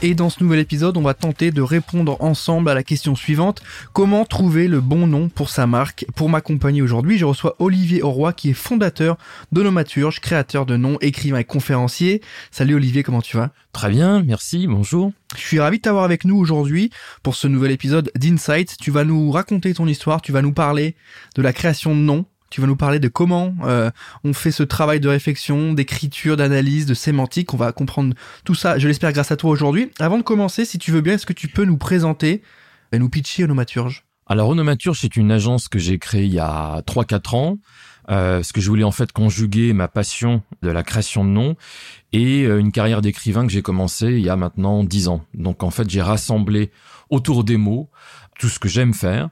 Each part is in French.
Et dans ce nouvel épisode, on va tenter de répondre ensemble à la question suivante. Comment trouver le bon nom pour sa marque Pour m'accompagner aujourd'hui, je reçois Olivier Auroy qui est fondateur d'Onomaturge, créateur de noms, écrivain et conférencier. Salut Olivier, comment tu vas? Très bien, merci, bonjour. Je suis ravi de t'avoir avec nous aujourd'hui pour ce nouvel épisode d'Insight. Tu vas nous raconter ton histoire, tu vas nous parler de la création de noms, tu vas nous parler de comment euh, on fait ce travail de réflexion, d'écriture, d'analyse, de sémantique. On va comprendre tout ça, je l'espère, grâce à toi aujourd'hui. Avant de commencer, si tu veux bien, est-ce que tu peux nous présenter et nous pitcher Onomaturge? Alors Onomaturge, c'est une agence que j'ai créée il y a 3-4 ans. Euh, ce que je voulais en fait conjuguer ma passion de la création de noms et euh, une carrière d'écrivain que j'ai commencé il y a maintenant 10 ans. Donc en fait, j'ai rassemblé autour des mots tout ce que j'aime faire.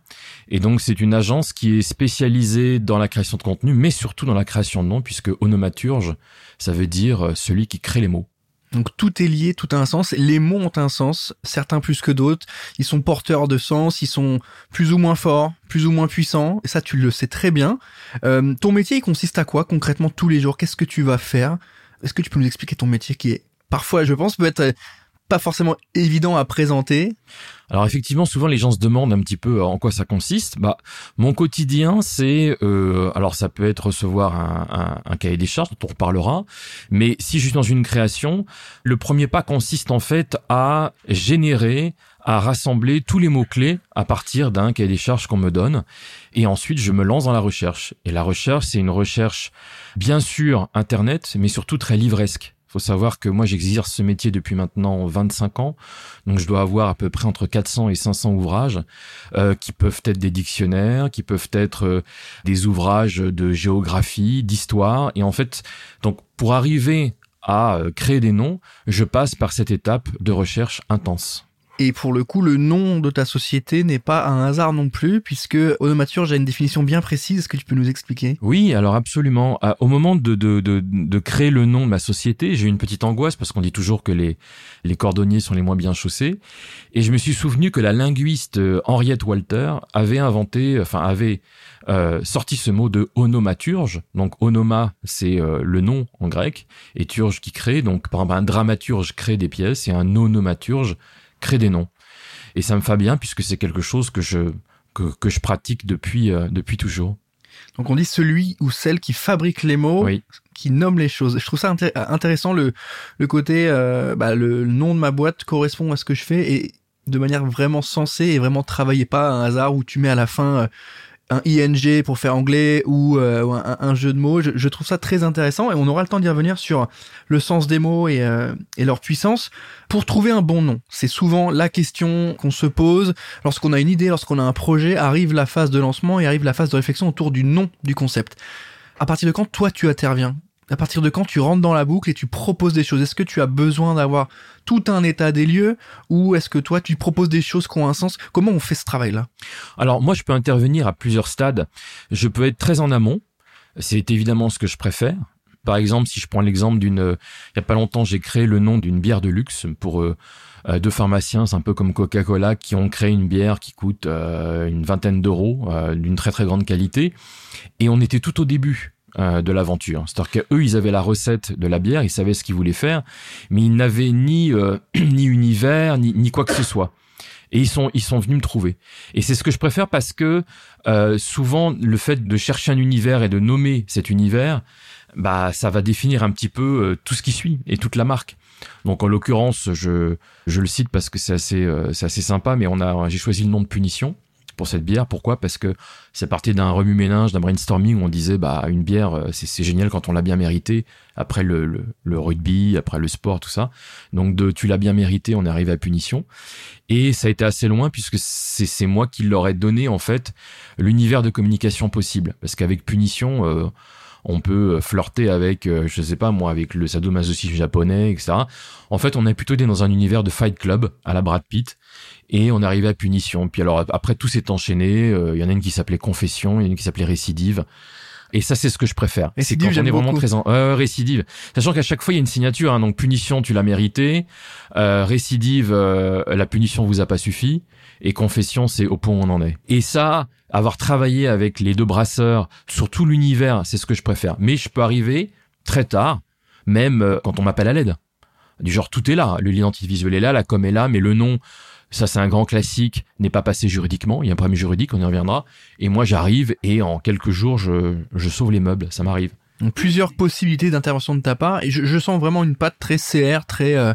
Et donc c'est une agence qui est spécialisée dans la création de contenu, mais surtout dans la création de noms, puisque onomaturge, ça veut dire euh, celui qui crée les mots. Donc tout est lié, tout a un sens. Les mots ont un sens, certains plus que d'autres. Ils sont porteurs de sens, ils sont plus ou moins forts, plus ou moins puissants. Et ça, tu le sais très bien. Euh, ton métier, il consiste à quoi concrètement tous les jours? Qu'est-ce que tu vas faire? Est-ce que tu peux nous expliquer ton métier qui est parfois, je pense, peut être pas forcément évident à présenter. Alors effectivement, souvent les gens se demandent un petit peu en quoi ça consiste. Bah, mon quotidien, c'est euh, alors ça peut être recevoir un, un, cahier des charges dont on reparlera, mais si je suis dans une création, le premier pas consiste en fait à générer, à rassembler tous les mots clés à partir d'un cahier des charges qu'on me donne, et ensuite je me lance dans la recherche. Et la recherche, c'est une recherche bien sûr internet, mais surtout très livresque faut savoir que moi j'exerce ce métier depuis maintenant 25 ans, donc je dois avoir à peu près entre 400 et 500 ouvrages euh, qui peuvent être des dictionnaires, qui peuvent être euh, des ouvrages de géographie, d'histoire, et en fait, donc pour arriver à euh, créer des noms, je passe par cette étape de recherche intense. Et pour le coup, le nom de ta société n'est pas un hasard non plus, puisque Onomaturge a une définition bien précise. Est-ce que tu peux nous expliquer? Oui, alors absolument. Ah, au moment de, de, de, de créer le nom de ma société, j'ai eu une petite angoisse parce qu'on dit toujours que les, les cordonniers sont les moins bien chaussés. Et je me suis souvenu que la linguiste euh, Henriette Walter avait inventé, enfin avait euh, sorti ce mot de onomaturge. Donc onoma, c'est euh, le nom en grec, et turge qui crée. Donc par exemple, un dramaturge crée des pièces et un onomaturge crée des noms. Et ça me fait bien puisque c'est quelque chose que je, que, je pratique depuis, euh, depuis toujours. Donc on dit celui ou celle qui fabrique les mots, qui nomme les choses. Je trouve ça intéressant le, le côté, euh, bah, le nom de ma boîte correspond à ce que je fais et de manière vraiment sensée et vraiment travaillée, pas un hasard où tu mets à la fin euh, un ing pour faire anglais ou, euh, un, jeu de mots. Je, trouve ça très intéressant et on aura le temps d'y revenir sur le sens des mots euh, et leur puissance. Pour trouver un bon nom, c'est souvent la question qu'on se pose lorsqu'on a une idée, lorsqu'on a un projet, arrive la phase de lancement et arrive la phase de réflexion autour du nom du concept. À partir de quand toi tu interviens? À partir de quand tu rentres dans la boucle et tu proposes des choses? Est-ce que tu as besoin d'avoir tout un état des lieux? Ou est-ce que toi tu proposes des choses qui ont un sens? Comment on fait ce travail-là? Alors moi je peux intervenir à plusieurs stades. Je peux être très en amont. C'est évidemment ce que je préfère. Par exemple, si je prends l'exemple d'une, il y a pas longtemps, j'ai créé le nom d'une bière de luxe pour euh, euh, deux pharmaciens, c'est un peu comme Coca-Cola, qui ont créé une bière qui coûte euh, une vingtaine d'euros, d'une très très grande qualité. Et on était tout au début. Euh, de l'aventure. C'est-à-dire qu'eux, ils avaient la recette de la bière, ils savaient ce qu'ils voulaient faire, mais ils n'avaient ni euh, ni univers, ni, ni quoi que ce soit. Et ils sont ils sont venus me trouver. Et c'est ce que je préfère parce que euh, souvent le fait de chercher un univers et de nommer cet univers, bah ça va définir un petit peu tout ce qui suit et toute la marque. Donc en l'occurrence, je je le cite parce que c'est assez c'est assez sympa, mais on a j'ai choisi le nom de punition pour cette bière. Pourquoi? Parce que c'est parti d'un remue-ménage, d'un brainstorming où on disait bah une bière euh, c'est génial quand on l'a bien mérité après le, le, rugby, après le sport, tout ça. Donc de tu l'as bien mérité, on est arrivé à punition. Et ça a été assez loin puisque c'est moi qui leur ai donné en fait l'univers de communication possible. Parce qu'avec punition, euh, on peut flirter avec, euh, je sais pas moi, avec le sadomasochisme japonais, etc. En fait, on est plutôt dans un univers de Fight Club à la Brad Pitt et on arrivait à punition. Puis alors après tout s'est enchaîné. Euh, il y en a une qui s'appelait confession, il y en a une qui s'appelait récidive. Et ça, c'est ce que je préfère. C'est quand on est vraiment très en... récidive. Sachant qu'à chaque fois, il y a une signature. Hein, donc punition, tu l'as mérité. Euh, récidive, euh, la punition vous a pas suffi. Et confession, c'est au point où on en est. Et ça, avoir travaillé avec les deux brasseurs sur tout l'univers, c'est ce que je préfère. Mais je peux arriver très tard, même euh, quand on m'appelle à l'aide. Du genre, tout est là. Le l'identité visuelle est là, la com est là, mais le nom, ça c'est un grand classique, n'est pas passé juridiquement. Il y a un problème juridique, on y reviendra. Et moi, j'arrive et en quelques jours, je, je sauve les meubles. Ça m'arrive. Plusieurs possibilités d'intervention de ta part et je, sens vraiment une patte très CR, très euh,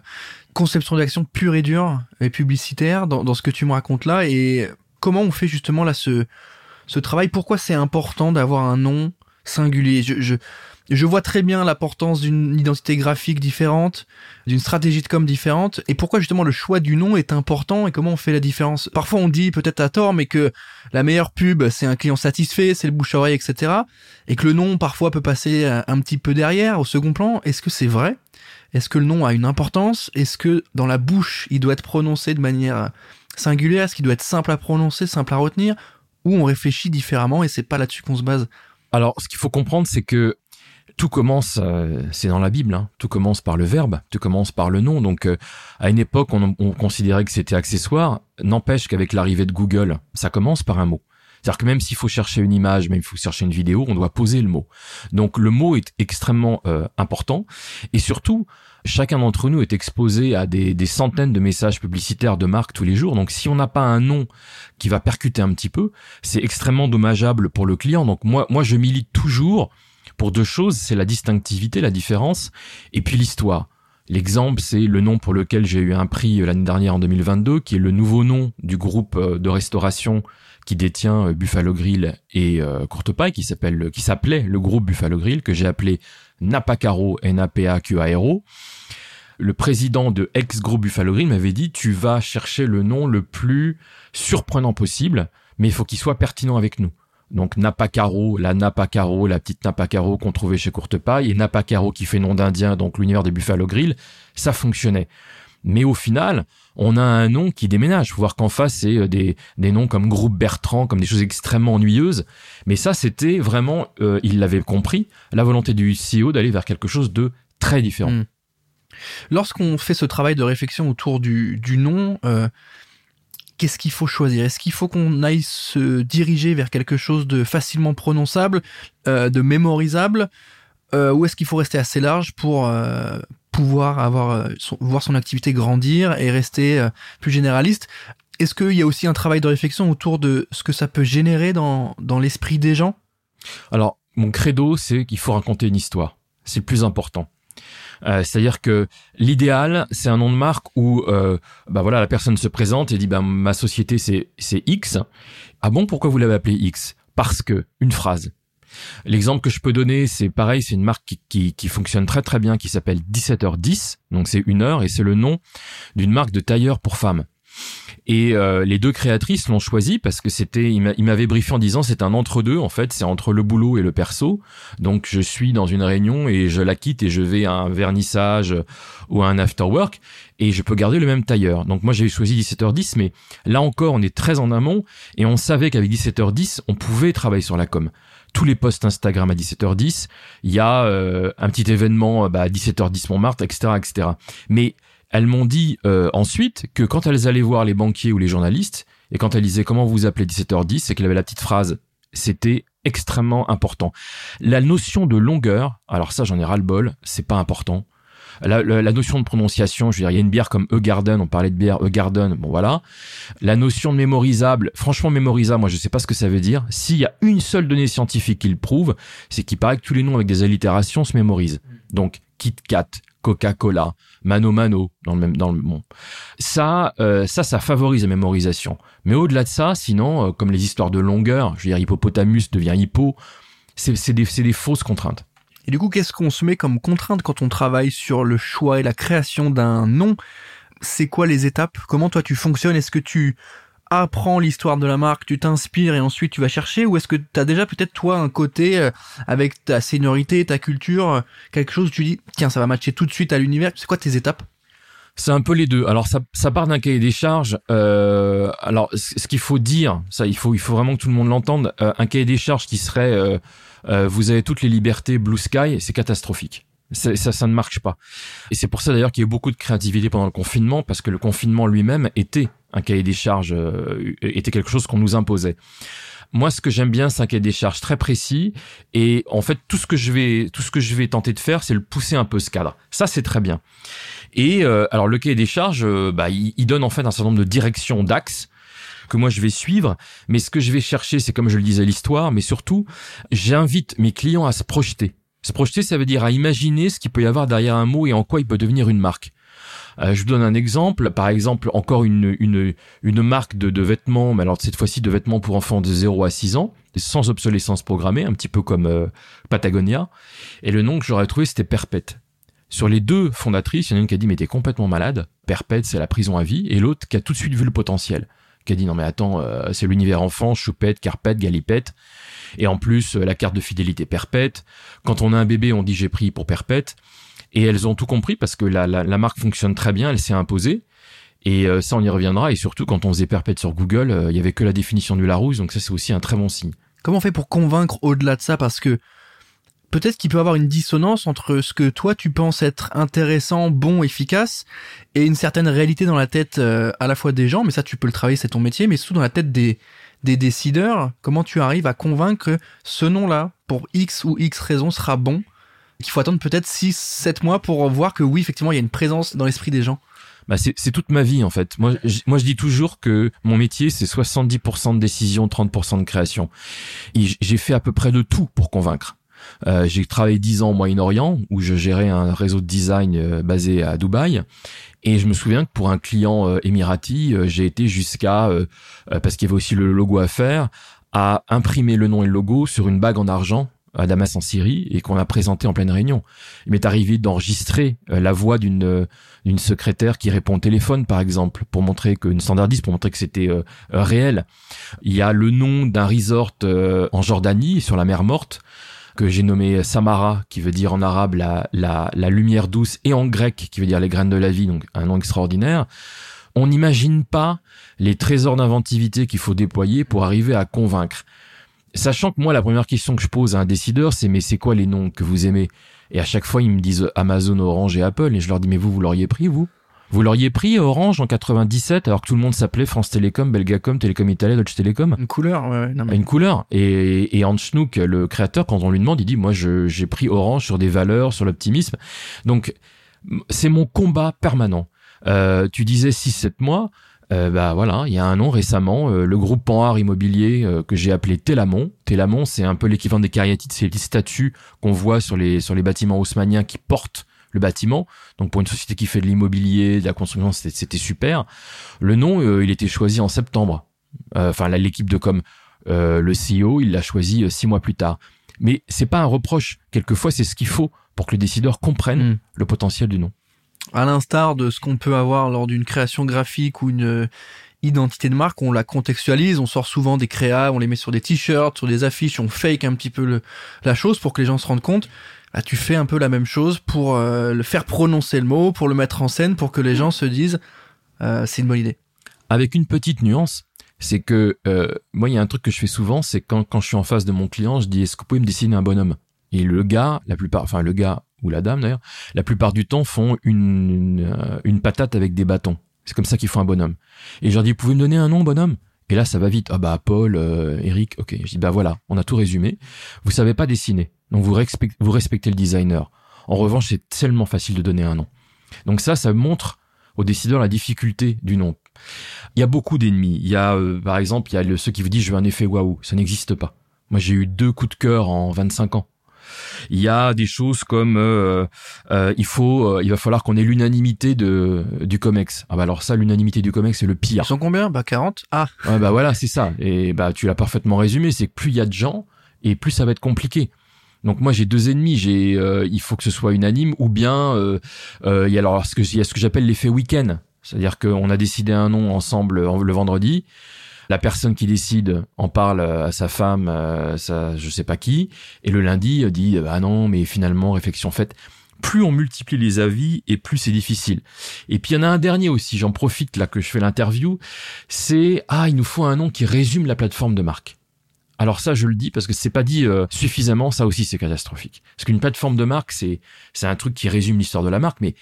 conception d'action pure et dure et publicitaire dans, dans ce que tu me racontes là. Et comment on fait justement là ce, ce travail? Pourquoi c'est important d'avoir un nom singulier? Je, je, je vois très bien l'importance d'une identité graphique différente, d'une stratégie de com différente, et pourquoi justement le choix du nom est important et comment on fait la différence. Parfois on dit peut-être à tort, mais que la meilleure pub c'est un client satisfait, c'est le bouche à oreille, etc. Et que le nom parfois peut passer un petit peu derrière, au second plan. Est-ce que c'est vrai? Est-ce que le nom a une importance? Est-ce que dans la bouche il doit être prononcé de manière singulière? Est-ce qu'il doit être simple à prononcer, simple à retenir? Ou on réfléchit différemment et c'est pas là-dessus qu'on se base? Alors, ce qu'il faut comprendre, c'est que tout commence, euh, c'est dans la Bible, hein, tout commence par le verbe, tout commence par le nom. Donc, euh, à une époque, on, on considérait que c'était accessoire. N'empêche qu'avec l'arrivée de Google, ça commence par un mot. C'est-à-dire que même s'il faut chercher une image, même s'il faut chercher une vidéo, on doit poser le mot. Donc, le mot est extrêmement euh, important. Et surtout, chacun d'entre nous est exposé à des, des, centaines de messages publicitaires de marques tous les jours. Donc, si on n'a pas un nom qui va percuter un petit peu, c'est extrêmement dommageable pour le client. Donc, moi, moi, je milite toujours pour deux choses, c'est la distinctivité, la différence, et puis l'histoire. L'exemple, c'est le nom pour lequel j'ai eu un prix l'année dernière en 2022, qui est le nouveau nom du groupe euh, de restauration qui détient euh, Buffalo Grill et euh, qui s'appelle, qui s'appelait le groupe Buffalo Grill, que j'ai appelé Napacaro, N-A-P-A-Q-A-R-O. Le président de ex-groupe Buffalo Grill m'avait dit, tu vas chercher le nom le plus surprenant possible, mais il faut qu'il soit pertinent avec nous. Donc Napacaro, la Napacaro, la petite Napacaro qu'on trouvait chez Courtepaille, et Napacaro qui fait nom d'Indien, donc l'univers des Buffalo Grill, ça fonctionnait. Mais au final, on a un nom qui déménage. Faut voir qu'en face, c'est euh, des, des noms comme Groupe Bertrand, comme des choses extrêmement ennuyeuses. Mais ça, c'était vraiment, euh, il l'avait compris, la volonté du CEO d'aller vers quelque chose de très différent. Hmm. Lorsqu'on fait ce travail de réflexion autour du, du nom, euh, qu'est-ce qu'il faut choisir? Est-ce qu'il faut qu'on aille se diriger vers quelque chose de facilement prononçable, euh, de mémorisable, euh, ou est-ce qu'il faut rester assez large pour euh, pouvoir avoir voir son activité grandir et rester plus généraliste? Est-ce qu'il y a aussi un travail de réflexion autour de ce que ça peut générer dans, dans l'esprit des gens? Alors, mon credo, c'est qu'il faut raconter une histoire. C'est le plus important. Euh, c'est-à-dire que l'idéal, c'est un nom de marque où, euh, bah voilà, la personne se présente et dit, bah ma société c'est X. Ah bon, pourquoi vous l'avez appelé X? Parce que une phrase. L'exemple que je peux donner, c'est pareil, c'est une marque qui, qui, qui, fonctionne très très bien, qui s'appelle 17h10, donc c'est une heure, et c'est le nom d'une marque de tailleur pour femmes. Et euh, les deux créatrices l'ont choisi parce que c'était, il m'avait briefé en disant c'est un entre-deux en fait, c'est entre le boulot et le perso. Donc je suis dans une réunion et je la quitte et je vais à un vernissage ou à un after work et je peux garder le même tailleur. Donc moi j'ai choisi 17h10, mais là encore on est très en amont et on savait qu'avec 17h10 on pouvait travailler sur la com tous les posts Instagram à 17h10, il y a euh, un petit événement bah, à 17h10 Montmartre, etc., etc. Mais elles m'ont dit euh, ensuite que quand elles allaient voir les banquiers ou les journalistes, et quand elles disaient comment vous appelez 17h10, c'est qu'elle avait la petite phrase. C'était extrêmement important. La notion de longueur, alors ça j'en ai ras-le-bol, c'est pas important. La, la, notion de prononciation, je veux dire, il y a une bière comme E-Garden, on parlait de bière E-Garden, bon voilà. La notion de mémorisable, franchement mémorisable, moi je sais pas ce que ça veut dire. S'il y a une seule donnée scientifique qui le prouve, c'est qu'il paraît que tous les noms avec des allitérations se mémorisent. Donc, Kit Kat, Coca-Cola, Mano Mano dans le même dans le monde. Ça, euh, ça, ça favorise la mémorisation. Mais au-delà de ça, sinon, euh, comme les histoires de longueur, je veux dire, hippopotamus devient hippo, c'est des, des fausses contraintes. Et du coup, qu'est-ce qu'on se met comme contrainte quand on travaille sur le choix et la création d'un nom? C'est quoi les étapes? Comment toi tu fonctionnes? Est-ce que tu apprends l'histoire de la marque, tu t'inspires et ensuite tu vas chercher ou est-ce que tu as déjà peut-être toi un côté euh, avec ta seniorité, ta culture, quelque chose où tu dis tiens ça va matcher tout de suite à l'univers, c'est quoi tes étapes? C'est un peu les deux. Alors ça, ça part d'un cahier des charges. Euh, alors ce qu'il faut dire, ça il faut il faut vraiment que tout le monde l'entende. Euh, un cahier des charges qui serait euh, euh, vous avez toutes les libertés blue sky, c'est catastrophique. Ça, ça, ne marche pas. Et c'est pour ça d'ailleurs qu'il y a eu beaucoup de créativité pendant le confinement, parce que le confinement lui-même était un cahier des charges, euh, était quelque chose qu'on nous imposait. Moi, ce que j'aime bien, c'est un cahier des charges très précis. Et en fait, tout ce que je vais, tout ce que je vais tenter de faire, c'est le pousser un peu ce cadre. Ça, c'est très bien. Et euh, alors, le cahier des charges, euh, bah, il, il, donne en fait un certain nombre de directions d'axes que moi je vais suivre. Mais ce que je vais chercher, c'est comme je le disais, l'histoire. Mais surtout, j'invite mes clients à se projeter. Se projeter, ça veut dire à imaginer ce qu'il peut y avoir derrière un mot et en quoi il peut devenir une marque. Euh, je vous donne un exemple. Par exemple, encore une, une, une marque de, de vêtements, mais alors cette fois-ci de vêtements pour enfants de 0 à 6 ans, sans obsolescence programmée, un petit peu comme euh, Patagonia. Et le nom que j'aurais trouvé, c'était Perpète. Sur les deux fondatrices, il y en a une qui a dit mais t'es complètement malade. Perpète, c'est la prison à vie. Et l'autre qui a tout de suite vu le potentiel. Qui a dit non mais attends, euh, c'est l'univers enfant, choupette, carpette, galipette. Et en plus, euh, la carte de fidélité perpète. Quand on a un bébé, on dit j'ai pris pour perpète. Et elles ont tout compris parce que la, la, la marque fonctionne très bien, elle s'est imposée. Et euh, ça, on y reviendra. Et surtout, quand on faisait perpète sur Google, euh, il y avait que la définition du Larousse. Donc ça, c'est aussi un très bon signe. Comment on fait pour convaincre au-delà de ça? Parce que peut-être qu'il peut avoir une dissonance entre ce que toi tu penses être intéressant, bon, efficace, et une certaine réalité dans la tête euh, à la fois des gens, mais ça tu peux le travailler, c'est ton métier, mais surtout dans la tête des, des décideurs, comment tu arrives à convaincre que ce nom-là, pour X ou X raison, sera bon, qu'il faut attendre peut-être 6, 7 mois pour voir que oui, effectivement, il y a une présence dans l'esprit des gens bah c'est toute ma vie en fait. Moi, je, moi, je dis toujours que mon métier, c'est 70% de décision, 30% de création. J'ai fait à peu près de tout pour convaincre. Euh, j'ai travaillé 10 ans au Moyen-Orient où je gérais un réseau de design euh, basé à Dubaï. Et je me souviens que pour un client émirati, euh, j'ai été jusqu'à, parce qu'il y avait aussi le logo à faire, à imprimer le nom et le logo sur une bague en argent à Damas en Syrie et qu'on a présenté en pleine réunion. Il m'est arrivé d'enregistrer la voix d'une d'une secrétaire qui répond au téléphone par exemple pour montrer que une standardiste pour montrer que c'était euh, réel. Il y a le nom d'un resort euh, en Jordanie sur la mer Morte que j'ai nommé Samara, qui veut dire en arabe la, la, la lumière douce, et en grec, qui veut dire les graines de la vie, donc un nom extraordinaire. On n'imagine pas les trésors d'inventivité qu'il faut déployer pour arriver à convaincre. Sachant que moi, la première question que je pose à un décideur, c'est mais c'est quoi les noms que vous aimez? Et à chaque fois, ils me disent Amazon, Orange et Apple, et je leur dis mais vous, vous l'auriez pris, vous? Vous l'auriez pris Orange en 97 alors que tout le monde s'appelait France Télécom, Belgacom, Télécom Italia, Deutsche Télécom. Une couleur, ouais, ouais non, mais... Une couleur. Et, et Hans Schnook, le créateur, quand on lui demande, il dit moi j'ai pris Orange sur des valeurs, sur l'optimisme. Donc c'est mon combat permanent. Euh, tu disais 6-7 mois. Euh, bah voilà, il y a un an récemment, euh, le groupe Panhard Immobilier euh, que j'ai appelé Télamon. Télamon, c'est un peu l'équivalent des cariatides, c'est les statues qu'on voit sur les sur les bâtiments haussmanniens qui portent le bâtiment. Donc pour une société qui fait de l'immobilier, de la construction, c'était super. Le nom, euh, il était choisi en septembre. Euh, enfin, l'équipe de com, euh, le CEO, il l'a choisi six mois plus tard. Mais c'est pas un reproche. Quelquefois, c'est ce qu'il faut pour que le décideur comprenne mmh. le potentiel du nom. À l'instar de ce qu'on peut avoir lors d'une création graphique ou une identité de marque, on la contextualise, on sort souvent des créas, on les met sur des t-shirts, sur des affiches, on fake un petit peu le, la chose pour que les gens se rendent compte bah, tu fais un peu la même chose pour euh, le faire prononcer le mot, pour le mettre en scène, pour que les gens se disent euh, c'est une bonne idée. Avec une petite nuance, c'est que euh, moi il y a un truc que je fais souvent, c'est quand quand je suis en face de mon client, je dis est-ce que vous pouvez me dessiner un bonhomme? Et le gars, la plupart, enfin le gars ou la dame d'ailleurs, la plupart du temps font une une, une patate avec des bâtons. C'est comme ça qu'ils font un bonhomme. Et je leur dis, vous pouvez me donner un nom, bonhomme? Et là, ça va vite. Ah bah Paul, euh, Eric, ok. Je dis, bah voilà, on a tout résumé. Vous savez pas dessiner. Donc vous, respectez, vous respectez le designer. En revanche, c'est tellement facile de donner un nom. Donc ça, ça montre aux décideurs la difficulté du nom. Il y a beaucoup d'ennemis. Il y a, euh, par exemple, il y a le, ceux qui vous disent je veux un effet waouh. Ça n'existe pas. Moi, j'ai eu deux coups de cœur en 25 ans. Il y a des choses comme euh, euh, il faut, euh, il va falloir qu'on ait l'unanimité de du Comex. Ah bah alors ça, l'unanimité du Comex, c'est le pire. Ils sont combien? Bah 40 Ah. Ouais, bah voilà, c'est ça. Et bah tu l'as parfaitement résumé. C'est que plus il y a de gens et plus ça va être compliqué. Donc moi j'ai deux ennemis, j'ai euh, il faut que ce soit unanime ou bien euh, euh, il y a alors ce que j'appelle l'effet week-end, c'est-à-dire qu'on a décidé un nom ensemble le vendredi, la personne qui décide en parle à sa femme, ça je sais pas qui, et le lundi dit ah non mais finalement réflexion faite. plus on multiplie les avis et plus c'est difficile. Et puis il y en a un dernier aussi, j'en profite là que je fais l'interview, c'est ah il nous faut un nom qui résume la plateforme de marque. Alors ça, je le dis parce que c'est pas dit euh, suffisamment. Ça aussi, c'est catastrophique. Parce qu'une plateforme de marque, c'est c'est un truc qui résume l'histoire de la marque, mais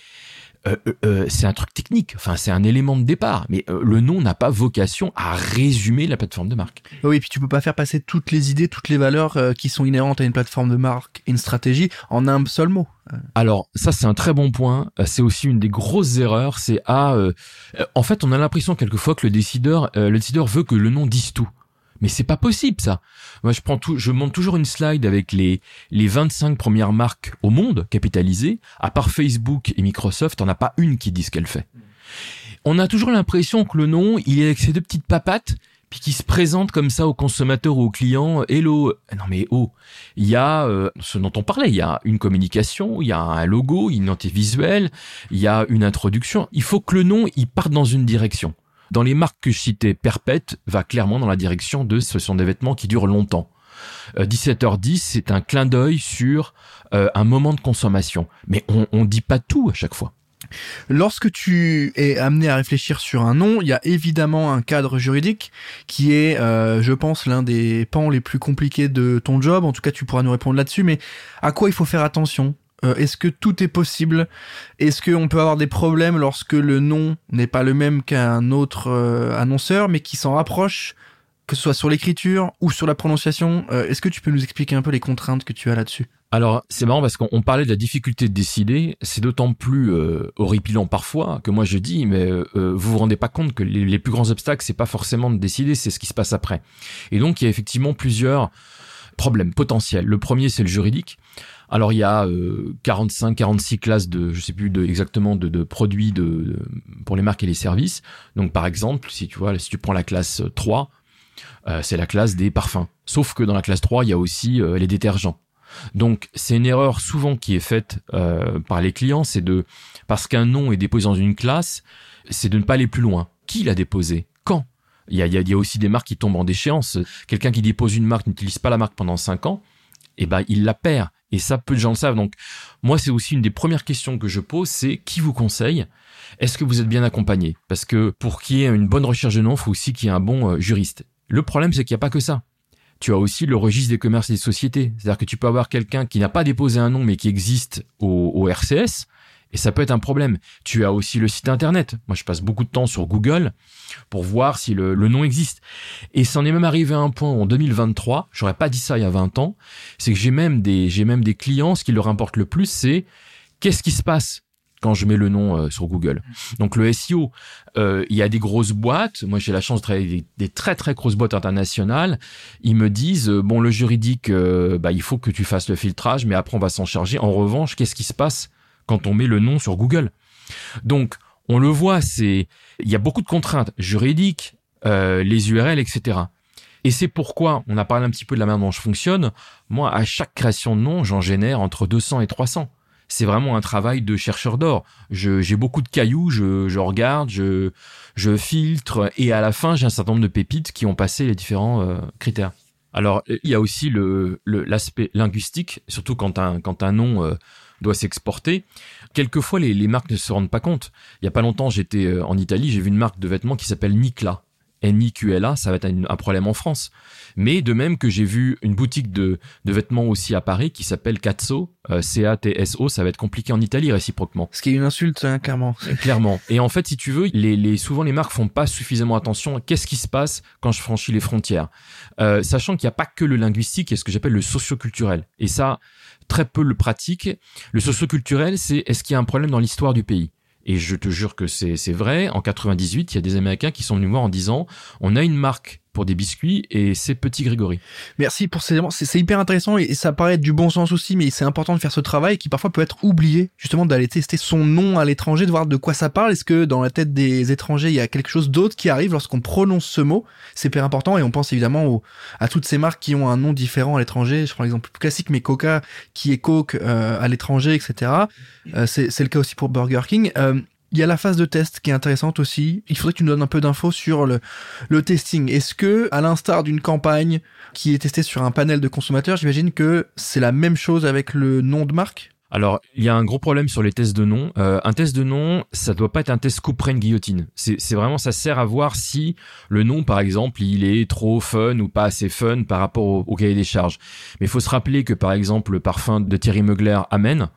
euh, euh, c'est un truc technique. Enfin, c'est un élément de départ. Mais le nom n'a pas vocation à résumer la plateforme de marque. Oui, et puis tu peux pas faire passer toutes les idées, toutes les valeurs qui sont inhérentes à une plateforme de marque et une stratégie en un seul mot. Alors ça c'est un très bon point. C'est aussi une des grosses erreurs. C'est à, en fait, on a l'impression quelquefois que le décideur, le décideur veut que le nom dise tout. Mais c'est pas possible ça. Moi je prends tout, je monte toujours une slide avec les les 25 premières marques au monde capitalisées. À part Facebook et Microsoft, on n'a pas une qui dit ce qu'elle fait. On a toujours l'impression que le nom, il est avec ses deux petites papates, puis qui se présente comme ça aux consommateurs ou aux clients. Hello, non mais oh, il y a euh, ce dont on parlait. Il y a une communication, il y a un logo, une identité visuelle, il y a une introduction. Il faut que le nom, il parte dans une direction. Dans les marques que je citais, Perpète va clairement dans la direction de ce sont des vêtements qui durent longtemps. 17h10, euh, c'est un clin d'œil sur euh, un moment de consommation. Mais on ne dit pas tout à chaque fois. Lorsque tu es amené à réfléchir sur un nom, il y a évidemment un cadre juridique qui est, euh, je pense, l'un des pans les plus compliqués de ton job. En tout cas, tu pourras nous répondre là-dessus. Mais à quoi il faut faire attention? Euh, est-ce que tout est possible? Est-ce qu'on peut avoir des problèmes lorsque le nom n'est pas le même qu'un autre euh, annonceur, mais qui s'en rapproche, que ce soit sur l'écriture ou sur la prononciation? Euh, Est-ce que tu peux nous expliquer un peu les contraintes que tu as là-dessus? Alors c'est marrant parce qu'on parlait de la difficulté de décider, c'est d'autant plus horripilant parfois que moi je dis mais vous vous rendez pas compte que les, les plus grands obstacles c'est pas forcément de décider, c'est ce qui se passe après. Et donc il y a effectivement plusieurs problèmes potentiels. Le premier c'est le juridique. Alors il y a 45, euh, 46 classes de, je sais plus de, exactement de, de produits de, pour les marques et les services. Donc par exemple, si tu vois, si tu prends la classe 3, euh, c'est la classe des parfums. Sauf que dans la classe 3, il y a aussi euh, les détergents. Donc c'est une erreur souvent qui est faite par les clients, c'est de parce qu'un nom est déposé dans une classe, c'est de ne pas aller plus loin. Qui l'a déposé? Quand? Il y, a, il y a aussi des marques qui tombent en déchéance. Quelqu'un qui dépose une marque n'utilise pas la marque pendant 5 ans, et eh ben il la perd. Et ça, peu de gens le savent. Donc, moi, c'est aussi une des premières questions que je pose, c'est qui vous conseille? Est-ce que vous êtes bien accompagné? Parce que pour qu'il y ait une bonne recherche de nom, il faut aussi qu'il y ait un bon euh, juriste. Le problème, c'est qu'il n'y a pas que ça. Tu as aussi le registre des commerces et des sociétés. C'est-à-dire que tu peux avoir quelqu'un qui n'a pas déposé un nom, mais qui existe au, au RCS, et ça peut être un problème. Tu as aussi le site internet. Moi, je passe beaucoup de temps sur Google pour voir si le, nom existe. Et c'en est même arrivé à un point en 2023, j'aurais pas dit ça il y a 20 ans, c'est que j'ai même des, j'ai même des clients, ce qui leur importe le plus, c'est qu'est-ce qui se passe quand je mets le nom euh, sur Google. Donc le SEO, euh, il y a des grosses boîtes. Moi, j'ai la chance de travailler avec des, très très grosses boîtes internationales. Ils me disent euh, bon, le juridique, bah, il faut que tu fasses le filtrage, mais après on va s'en charger. En revanche, qu'est-ce qui se passe quand on met le nom sur Google. Donc, on le voit, c'est il y a beaucoup de contraintes juridiques, euh, les URL, etc. Et c'est pourquoi on a parlé un petit peu de la manière dont je fonctionne. Moi, à chaque création de nom, j'en génère entre 200 et 300. C'est vraiment un travail de chercheur d'or. J'ai beaucoup de cailloux, je, je regarde, je, je filtre, et à la fin, j'ai un certain nombre de pépites qui ont passé les différents euh, critères. Alors, il y a aussi le l'aspect linguistique, surtout quand un quand un nom euh, doit s'exporter. Quelquefois, les, les marques ne se rendent pas compte. Il y a pas longtemps, j'étais euh, en Italie, j'ai vu une marque de vêtements qui s'appelle Nicla. N-I-Q-L-A, ça va être un, problème en France. Mais de même que j'ai vu une boutique de, de, vêtements aussi à Paris qui s'appelle Catso, euh, C-A-T-S-O, ça va être compliqué en Italie réciproquement. Ce qui est une insulte, hein, clairement. Clairement. Et en fait, si tu veux, les, les, souvent les marques font pas suffisamment attention à qu'est-ce qui se passe quand je franchis les frontières. Euh, sachant qu'il n'y a pas que le linguistique, il y a ce que j'appelle le socioculturel. Et ça, très peu le pratiquent. Le socioculturel, c'est est-ce qu'il y a un problème dans l'histoire du pays? Et je te jure que c'est vrai. En 98, il y a des Américains qui sont venus voir en disant on a une marque pour des biscuits et c'est Petit Grégory. Merci pour ces éléments. C'est hyper intéressant et ça paraît être du bon sens aussi, mais c'est important de faire ce travail qui parfois peut être oublié, justement d'aller tester son nom à l'étranger, de voir de quoi ça parle. Est-ce que dans la tête des étrangers, il y a quelque chose d'autre qui arrive lorsqu'on prononce ce mot? C'est hyper important et on pense évidemment à toutes ces marques qui ont un nom différent à l'étranger. Je prends l'exemple plus classique, mais Coca qui est Coke euh, à l'étranger, etc. Euh, c'est le cas aussi pour Burger King. Euh, il y a la phase de test qui est intéressante aussi. Il faudrait que tu nous donnes un peu d'infos sur le, le testing. Est-ce que, à l'instar d'une campagne qui est testée sur un panel de consommateurs, j'imagine que c'est la même chose avec le nom de marque? Alors, il y a un gros problème sur les tests de nom. Euh, un test de nom, ça doit pas être un test coupe guillotine. C'est vraiment, ça sert à voir si le nom, par exemple, il est trop fun ou pas assez fun par rapport au, cahier des charges. Mais il faut se rappeler que, par exemple, le parfum de Thierry Mugler, Amen,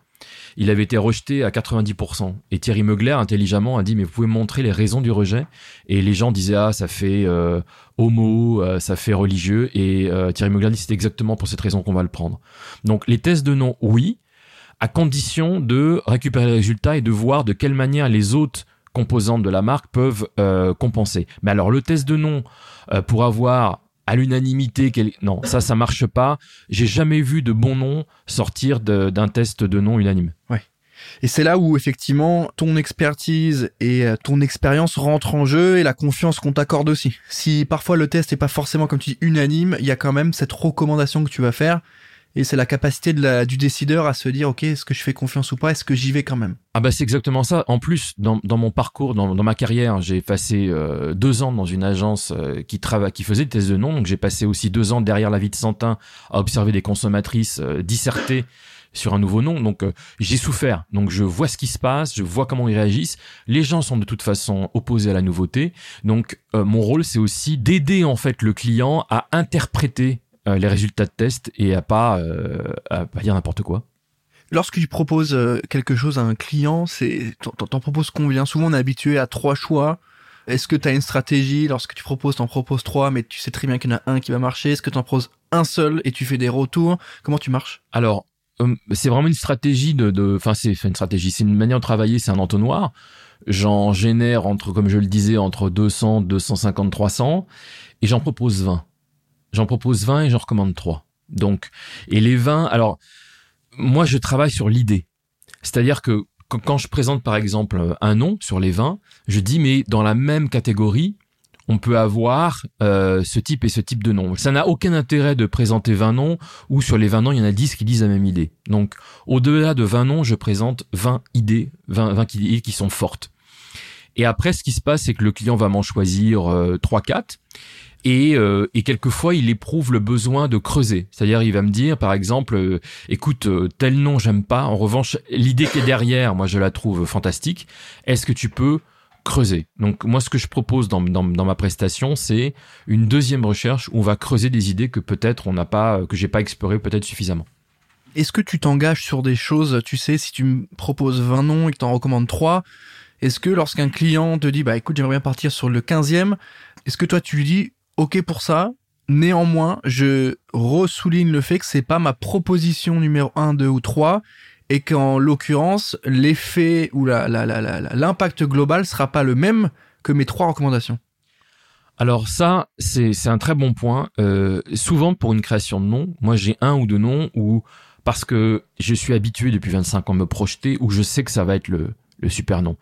il avait été rejeté à 90%. Et Thierry Mugler, intelligemment, a dit, mais vous pouvez montrer les raisons du rejet? Et les gens disaient, ah, ça fait euh, homo, euh, ça fait religieux. Et Thierry Mugler dit, c'est exactement pour cette raison qu'on va le prendre. Donc, les tests de nom, oui à condition de récupérer les résultats et de voir de quelle manière les autres composantes de la marque peuvent euh, compenser. Mais alors le test de nom euh, pour avoir à l'unanimité non ça ça marche pas. J'ai jamais vu de bon nom sortir d'un test de nom unanime. Ouais. Et c'est là où effectivement ton expertise et euh, ton expérience rentrent en jeu et la confiance qu'on t'accorde aussi. Si parfois le test est pas forcément comme tu dis unanime, il y a quand même cette recommandation que tu vas faire et c'est la capacité de la, du décideur à se dire ok est-ce que je fais confiance ou pas? Est-ce que j'y vais quand même? Ah bah c'est exactement ça en plus dans, dans mon parcours dans, dans ma carrière j'ai passé euh, deux ans dans une agence euh, qui travaille qui faisait des tests de nom donc j'ai passé aussi deux ans derrière la vie de Santin à observer des consommatrices euh, disserter sur un nouveau nom. Donc j'ai souffert. Donc je vois ce qui se passe, je vois comment ils réagissent. Les gens sont de toute façon opposés à la nouveauté. Donc mon rôle c'est aussi d'aider en fait le client à interpréter euh, les résultats de test et à pas, euh, à pas dire n'importe quoi. Lorsque tu proposes euh, quelque chose à un client, c'est t'en proposes combien? Souvent on est habitué à trois choix. Est-ce que tu as une stratégie? Lorsque tu proposes, t'en proposes trois, mais tu sais très bien qu'il y en a un qui va marcher. Est-ce que tu en proposes un seul et tu fais des retours? Comment tu marches? Alors, c'est vraiment une stratégie de... Enfin, c'est une stratégie, c'est une manière de travailler, c'est un entonnoir. J'en génère entre, comme je le disais, entre 200, 250, 300, et j'en propose 20 j'en propose 20 et j'en recommande 3. Donc, et les 20, alors, moi, je travaille sur l'idée. C'est-à-dire que quand je présente, par exemple, un nom sur les 20, je dis, mais dans la même catégorie, on peut avoir euh, ce type et ce type de nom. Ça n'a aucun intérêt de présenter 20 noms ou sur les 20 noms, il y en a 10 qui disent la même idée. Donc, au-delà de 20 noms, je présente 20 idées, 20, 20 idées qui sont fortes. Et après, ce qui se passe, c'est que le client va m'en choisir euh, 3-4 et, euh, et quelquefois il éprouve le besoin de creuser. C'est-à-dire il va me dire par exemple, euh, écoute, euh, tel nom j'aime pas, en revanche l'idée qui est derrière, moi je la trouve fantastique, est-ce que tu peux creuser? Donc moi ce que je propose dans, dans, ma prestation c'est une deuxième recherche où on va creuser des idées que peut-être on n'a pas, que j'ai pas exploré peut-être suffisamment. Est-ce que tu t'engages sur des choses, tu sais, si tu me proposes 20 noms et que tu en recommandes 3, est-ce que lorsqu'un client te dit, bah écoute, j'aimerais bien partir sur le 15e, est-ce que toi tu lui dis, ok pour ça. Néanmoins, je ressouligne le fait que c'est pas ma proposition numéro 1, 2 ou 3 et qu'en l'occurrence, l'effet ou l'impact la, global sera pas le même que mes trois recommandations? Alors ça, c'est un très bon point. Euh, souvent pour une création de nom, moi j'ai un ou deux noms où parce que je suis habitué depuis 25 ans à me projeter, où je sais que ça va être le, le super nom.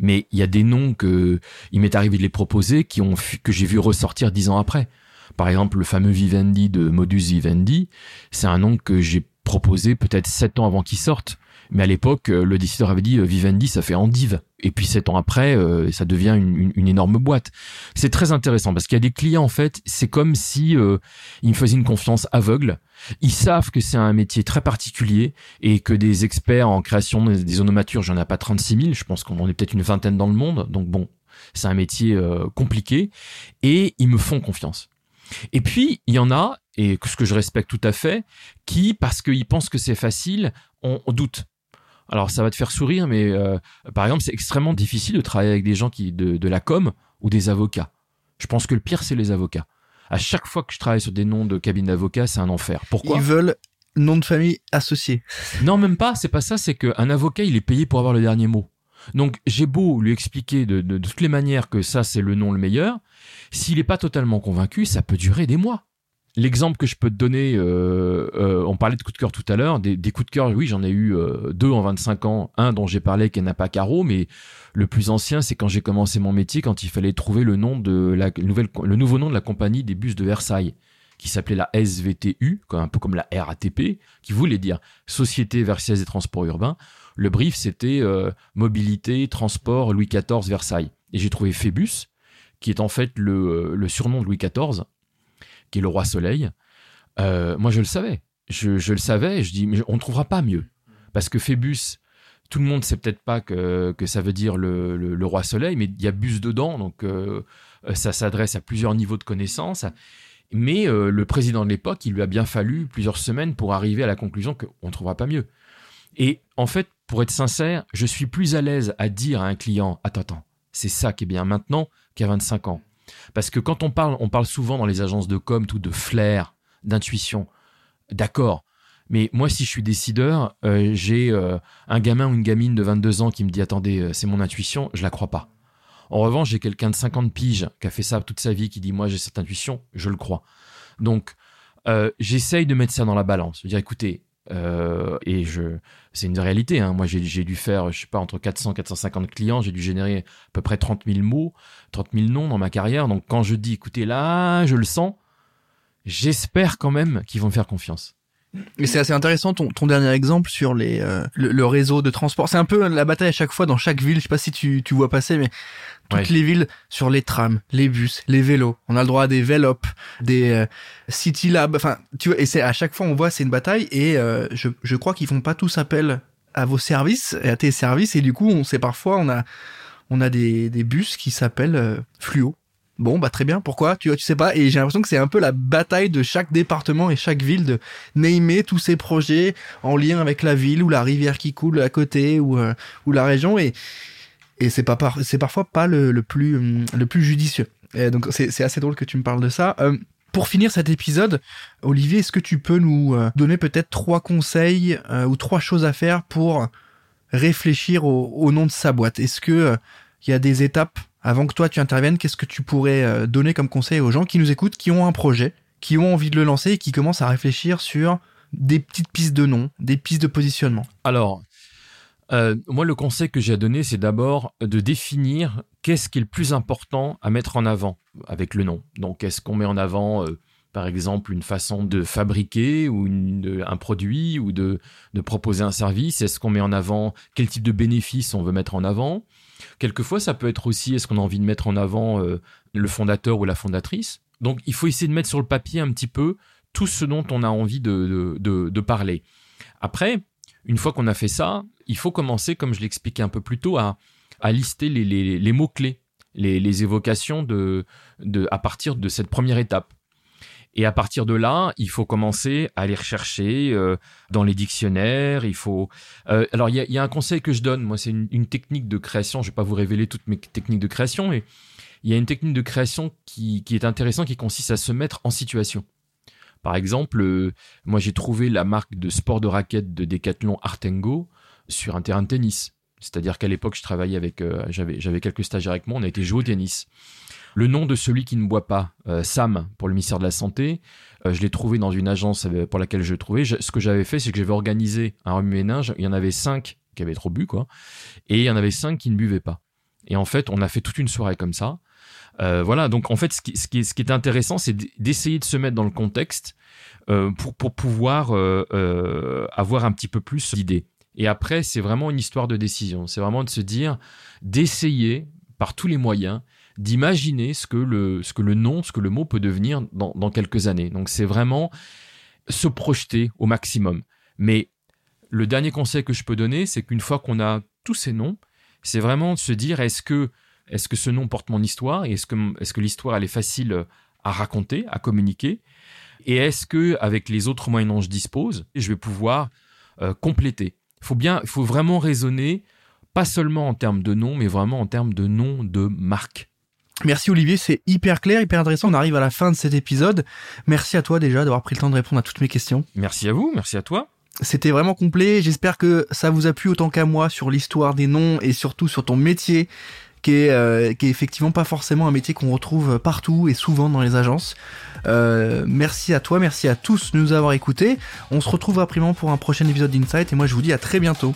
Mais il y a des noms que il m'est arrivé de les proposer qui ont que j'ai vu ressortir dix ans après. Par exemple, le fameux Vivendi de Modus Vivendi, c'est un nom que j'ai proposé peut-être sept ans avant qu'il sorte. Mais à l'époque, euh, le décideur avait dit euh, Vivendi, ça fait Endive. Et puis sept ans après, euh, ça devient une, énorme boîte. C'est très intéressant parce qu'il y a des clients en fait, c'est comme si ils me faisaient une confiance aveugle. Ils savent que c'est un métier très particulier et que des experts en création des onomatures, j'en ai pas 36 000. Je pense qu'on en est peut-être une vingtaine dans le monde. Donc bon, c'est un métier compliqué et ils me font confiance. Et puis, il y en a, et ce que je respecte tout à fait, qui, parce qu'ils pensent que c'est facile, on doute. Alors ça va te faire sourire, mais euh, par exemple, c'est extrêmement difficile de travailler avec des gens qui de, de la com ou des avocats. Je pense que le pire, c'est les avocats. À chaque fois que je travaille sur des noms de cabines d'avocats, c'est un enfer. Pourquoi? Ils veulent nom de famille associé. Non, même pas. C'est pas ça. C'est qu'un avocat, il est payé pour avoir le dernier mot. Donc j'ai beau lui expliquer de, de, de toutes les manières que ça c'est le nom le meilleur, s'il n'est pas totalement convaincu, ça peut durer des mois. L'exemple que je peux te donner, euh, euh, on parlait de coups de cœur tout à l'heure, des, coups de cœur, oui, j'en ai eu euh, deux en 25 ans. Un dont j'ai parlé qui n'a pas carreau, mais le plus ancien, c'est quand j'ai commencé mon métier, quand il fallait trouver le nom de la nouvelle, le nouveau nom de la compagnie des bus de Versailles, qui s'appelait la SVTU, un peu comme la RATP, qui voulait dire Société Versailles des Transports Urbains. Le brief, c'était mobilité, transport, Louis XIV, Versailles. Et j'ai trouvé Phébus, qui est en fait le, le surnom de Louis XIV qui est le roi soleil, euh, moi je le savais. Je, le savais je dis, mais on ne trouvera pas mieux. Parce que Phébus, tout le monde sait peut-être pas que, ça veut dire le, roi soleil, mais il y a bus dedans, donc euh, ça s'adresse à plusieurs niveaux de connaissances. Mais euh, le président de l'époque, il lui a bien fallu plusieurs semaines pour arriver à la conclusion qu'on ne trouvera pas mieux. Et en fait, pour être sincère, je suis plus à l'aise à dire à un client Attends, attends, c'est ça qui est bien maintenant qu'à 25 ans. Parce que quand on parle, on parle souvent dans les agences de com tout de flair, d'intuition. D'accord. Mais moi, si je suis décideur, euh, j'ai euh, un gamin ou une gamine de 22 ans qui me dit Attendez, euh, c'est mon intuition, je la crois pas. En revanche, j'ai quelqu'un de 50 piges qui a fait ça toute sa vie, qui dit Moi, j'ai cette intuition, je le crois. Donc, j'essaye de mettre ça dans la balance. Je veux dire, écoutez, et je, c'est une réalité. Hein. Moi, j'ai dû faire, je sais pas, entre 400 et 450 clients. J'ai dû générer à peu près 30 000 mots, 30 000 noms dans ma carrière. Donc, quand je dis, écoutez, là, je le sens, j'espère quand même qu'ils vont me faire confiance. Mais c'est assez intéressant ton, ton dernier exemple sur les euh, le, réseau de transport. C'est un peu la bataille à chaque fois dans chaque ville. Je sais pas si tu, tu vois passer, mais toutes les villes sur les trams, les bus, les vélos. On a le droit à des Velop, des euh, City Lab. Enfin, tu vois, et c'est à chaque fois on voit c'est une bataille et euh, je, je crois qu'ils font pas tous appel à vos services et à tes services et du coup on sait parfois on a on a des, des bus qui s'appellent fluo Bon, bah très bien. Pourquoi? Tu tu sais pas. Et j'ai l'impression que c'est un peu la bataille de chaque département et chaque ville de namer tous ces projets en lien avec la ville ou la rivière qui coule à côté ou euh, ou la région et et c'est pas c'est parfois pas le, le plus hum, le plus judicieux. Et donc c'est assez drôle que tu me parles de ça. Euh, pour finir cet épisode, Olivier, est-ce que tu peux nous euh, donner peut-être trois conseils ou trois choses à faire pour réfléchir au, au nom de sa boîte? Est-ce que il y a des étapes avant que toi tu interviennes, qu'est-ce que tu pourrais euh, donner comme conseil aux gens qui nous écoutent, qui ont un projet, qui ont envie de le lancer et qui commencent à réfléchir sur des petites pistes de nom, des pistes de positionnement? Alors, euh, moi, le conseil que j'ai à donner, c'est d'abord de définir qu'est-ce qui est le plus important à mettre en avant avec le nom. Donc, est-ce qu'on met en avant, euh, par exemple, une façon de fabriquer ou un produit ou de, de proposer un service? Est-ce qu'on met en avant quel type de bénéfice on veut mettre en avant? Quelquefois, ça peut être aussi, est-ce qu'on a envie de mettre en avant euh, le fondateur ou la fondatrice? Donc, il faut essayer de mettre sur le papier un petit peu tout ce dont on a envie de, parler. Après, une fois qu'on a fait ça, il faut commencer, comme je l'expliquais un peu plus tôt, à, lister les, mots-clés, les, évocations à partir de cette première étape. Et à partir de là, il faut commencer à les rechercher euh, dans les dictionnaires. Il faut. Euh, alors, il y a, un conseil que je donne. Moi, c'est une, technique de création. Je vais pas vous révéler toutes mes techniques de création, mais il y a une technique de création qui, est intéressante, qui consiste à se mettre en situation. Par exemple, euh, moi, j'ai trouvé la marque de sport de raquette de Decathlon Artengo sur un terrain de tennis. C'est-à-dire qu'à l'époque, je travaillais avec, j'avais, j'avais quelques stagiaires avec moi, on a été jouer au tennis. Le nom de celui qui ne boit pas, euh, Sam, pour le ministère de la Santé, euh, je l'ai trouvé dans une agence euh, pour laquelle je trouvais. ce que j'avais fait, c'est que j'avais organisé un remue-ménage. Il y en avait cinq qui avaient trop bu, quoi. Et il y en avait cinq qui ne buvaient pas. Et en fait, on a fait toute une soirée comme ça. voilà, donc en fait, ce qui, ce qui, est, intéressant, c'est d'essayer de se mettre dans le contexte pour, pour pouvoir avoir un petit peu plus d'idées. Et après, c'est vraiment une histoire de décision. C'est vraiment de se dire, d'essayer par tous les moyens d'imaginer ce que le ce que le nom, ce que le mot peut devenir dans, quelques années. Donc c'est vraiment se projeter au maximum. Mais le dernier conseil que je peux donner, c'est qu'une fois qu'on a tous ces noms, c'est vraiment de se dire est-ce que est-ce que ce nom porte mon histoire? Et est-ce que est-ce que l'histoire elle est facile à raconter, à communiquer? Et est-ce que avec les autres moyens dont je dispose, je vais pouvoir euh, compléter? Il faut bien, il faut vraiment raisonner pas seulement en termes de nom, mais vraiment en termes de nom de marque. Merci Olivier, c'est hyper clair, hyper intéressant. On arrive à la fin de cet épisode. Merci à toi déjà d'avoir pris le temps de répondre à toutes mes questions. Merci à vous, merci à toi. C'était vraiment complet. J'espère que ça vous a plu autant qu'à moi sur l'histoire des noms et surtout sur ton métier qui est, euh, qui est effectivement pas forcément un métier qu'on retrouve partout et souvent dans les agences. Euh, merci à toi, merci à tous de nous avoir écoutés. On se retrouve rapidement pour un prochain épisode d'Insight et moi je vous dis à très bientôt.